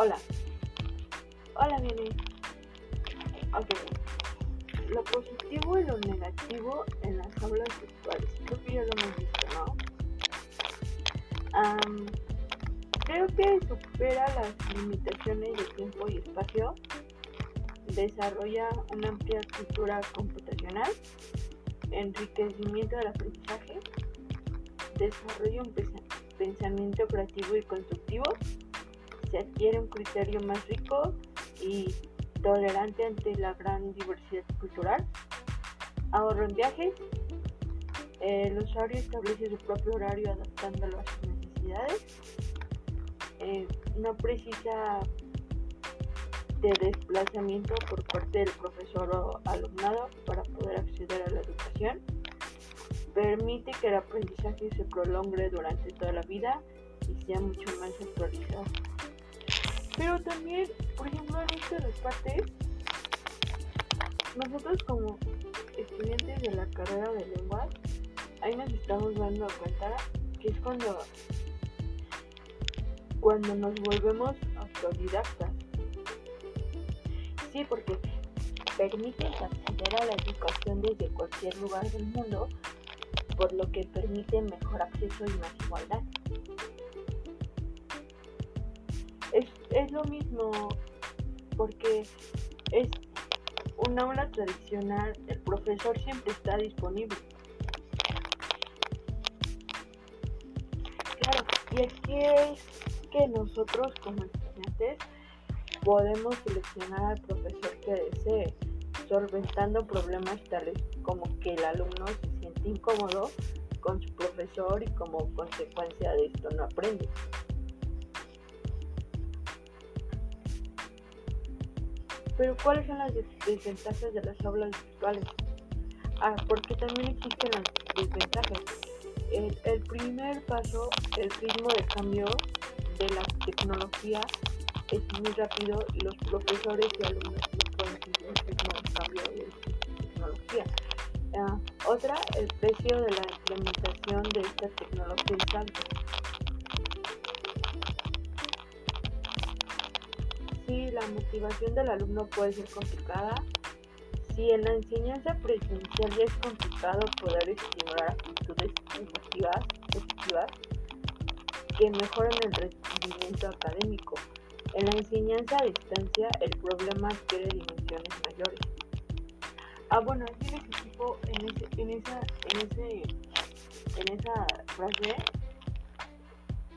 Hola. Hola, Nene. Ok. Lo positivo y lo negativo en las aulas virtuales. Creo que ya lo hemos visto, ¿no? creo que supera las limitaciones de tiempo y espacio. Desarrolla una amplia cultura computacional. Enriquecimiento del aprendizaje. Desarrolla un pensamiento creativo y constructivo se adquiere un criterio más rico y tolerante ante la gran diversidad cultural. Ahorro en viajes. El usuario establece su propio horario adaptándolo a sus necesidades. Eh, no precisa de desplazamiento por parte del profesor o alumnado para poder acceder a la educación. Permite que el aprendizaje se prolongue durante toda la vida y sea mucho más actualizado. Pero también, por ejemplo, en estas dos partes, nosotros como estudiantes de la carrera de lenguas, ahí nos estamos dando cuenta que es cuando, cuando nos volvemos autodidactas. Sí, porque permite acceder a la educación desde cualquier lugar del mundo, por lo que permite mejor acceso y más igualdad. Es, lo mismo porque es un aula tradicional, el profesor siempre está disponible. Claro, y aquí es que nosotros como estudiantes podemos seleccionar al profesor que desee, solventando problemas tales como que el alumno se siente incómodo con su profesor y como consecuencia de esto no aprende. Pero ¿cuáles son las desventajas de las aulas virtuales? Ah, porque también existen las desventajas. El, primer paso, el ritmo de cambio de la tecnología es muy rápido y los profesores y alumnos no pueden seguir el ritmo de cambio de tecnología. Ah, otra, el precio de la implementación de esta tecnología es alto. La motivación del alumno puede ser complicada, si en la enseñanza presencial ya es complicado poder estimular actitudes emotivas positivas que mejoran el rendimiento académico. En la enseñanza a distancia el problema adquiere dimensiones mayores. Ah, bueno, aquí les equipo en, ese, en, esa, en, ese, en esa frase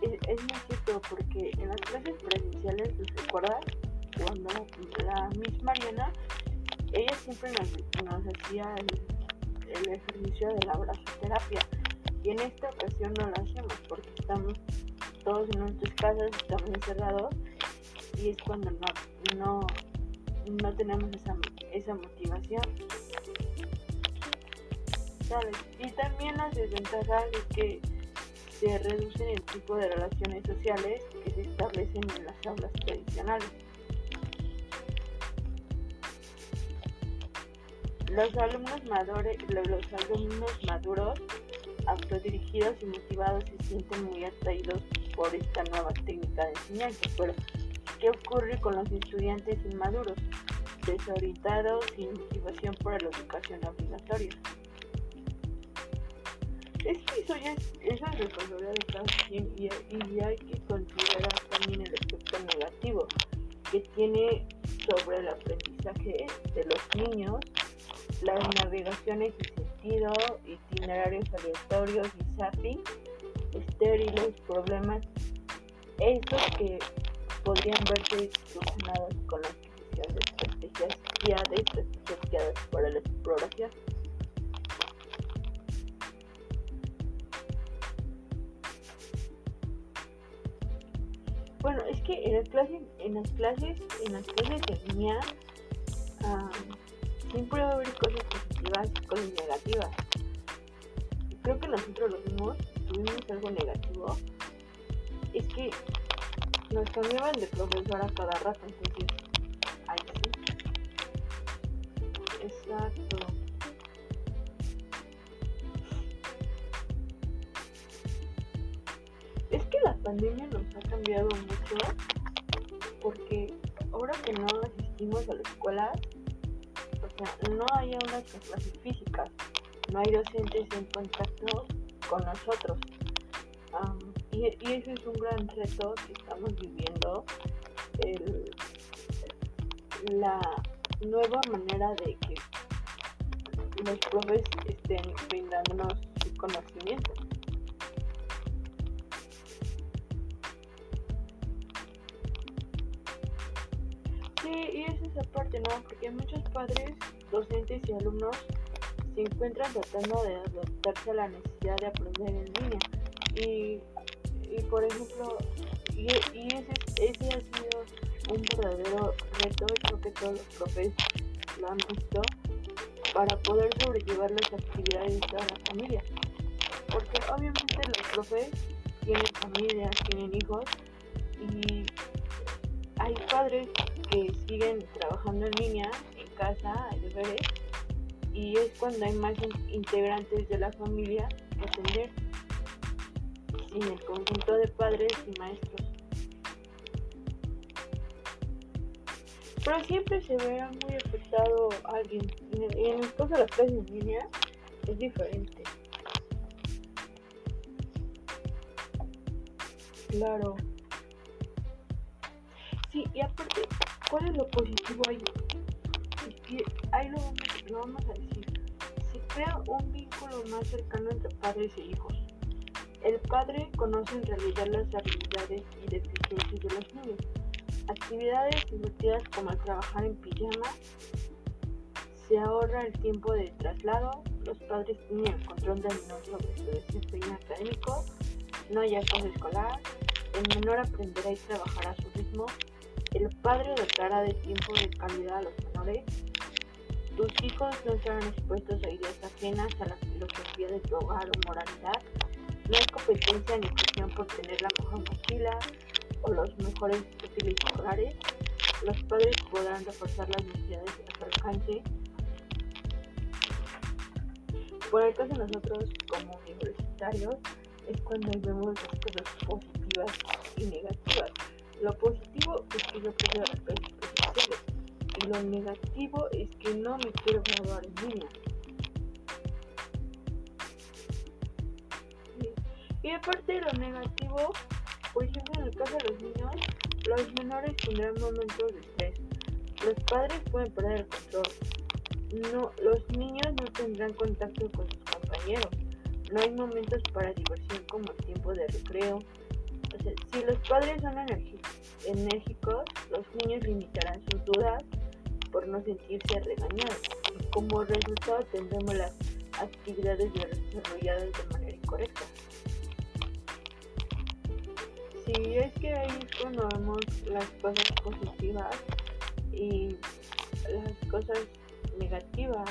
es, es muy cierto porque en las clases presenciales, ¿les recuerdas? Cuando la Miss Mariana, ella siempre nos, hacía el, ejercicio de la brazoterapia y en esta ocasión no lo hacemos porque estamos todos en nuestras casas, estamos encerrados y es cuando no, no, no tenemos esa, esa motivación. Y también las desventajas de que se reducen el tipo de relaciones sociales que se establecen en las aulas tradicionales. Los alumnos, los alumnos maduros, autodirigidos y motivados se sienten muy atraídos por esta nueva técnica de enseñanza. Pero, ¿qué ocurre con los estudiantes inmaduros, desorientados sin motivación por la educación obligatoria? Es que eso ya es, eso es responsabilidad de cada quien y, hay que considerar también el aspecto negativo que tiene sobre el aprendizaje de los niños, las navegaciones sin sentido, itinerarios aleatorios y zapping, estériles, problemas, esos que podrían verse solucionados con la adquisición de estrategias guiadas, para la exploración. Bueno, es que en las clases, en las clases, en las clases de línea siempre va a haber cosas positivas y cosas negativas. Creo que nosotros lo vimos, tuvimos algo negativo, es que nos cambiaban de profesor a cada rato, entonces, ahí sí. Exacto. Es que la pandemia nos ha cambiado mucho porque ahora que no asistimos a la escuela, no hay unas clases físicas, no hay docentes en contacto con nosotros. y, y ese es un gran reto que estamos viviendo, la nueva manera de que los profes estén brindándonos su conocimiento. Esa parte, ¿no? Porque muchos padres, docentes y alumnos se encuentran tratando de adaptarse a la necesidad de aprender en línea. Y, y por ejemplo, y, ese, ese ha sido un verdadero reto, y creo que todos los profes lo han visto, para poder sobrellevar las actividades de toda la familia. Porque obviamente los profes tienen familias, tienen hijos y hay padres que siguen trabajando en línea, en casa, hay deberes, y es cuando hay más integrantes de la familia que atender, sin el conjunto de padres y maestros. pero siempre se ve muy afectado alguien. En, el caso de las clases en línea es diferente. Claro. Sí, y aparte, ¿cuál es lo positivo ahí? Que ahí lo vamos, lo vamos a decir. Se crea un vínculo más cercano entre padres e hijos. El padre conoce en realidad las habilidades y deficiencias de los niños actividades divertidas como el trabajar en pijama, se ahorra el tiempo de traslado, los padres tienen el control del menor sobre su desempeño académico, no hay acoso escolar, el menor aprenderá y trabajará a su ritmo, el padre dotará de tiempo de calidad a los menores, tus hijos no estarán expuestos a ideas ajenas a la filosofía de tu hogar o moralidad, no hay competencia ni presión por tener la mejor mochila, o los mejores útiles escolares, los padres podrán reforzar las necesidades a su alcance. Por el caso de nosotros como universitarios es cuando vemos las cosas positivas y negativas. Lo positivo es que yo clases presenciales y lo negativo es que no me quiero graduar en línea. Y aparte de lo negativo, por ejemplo, en el caso de los niños, los menores tendrán momentos de estrés. Los padres pueden perder el control. No, los niños no tendrán contacto con sus compañeros. No hay momentos para diversión como el tiempo de recreo. Si los padres son enérgicos, los niños limitarán sus dudas por no sentirse regañados. Y como resultado tendremos las actividades desarrolladas de manera incorrecta. Sí, es que ahí cuando vemos las cosas positivas y las cosas negativas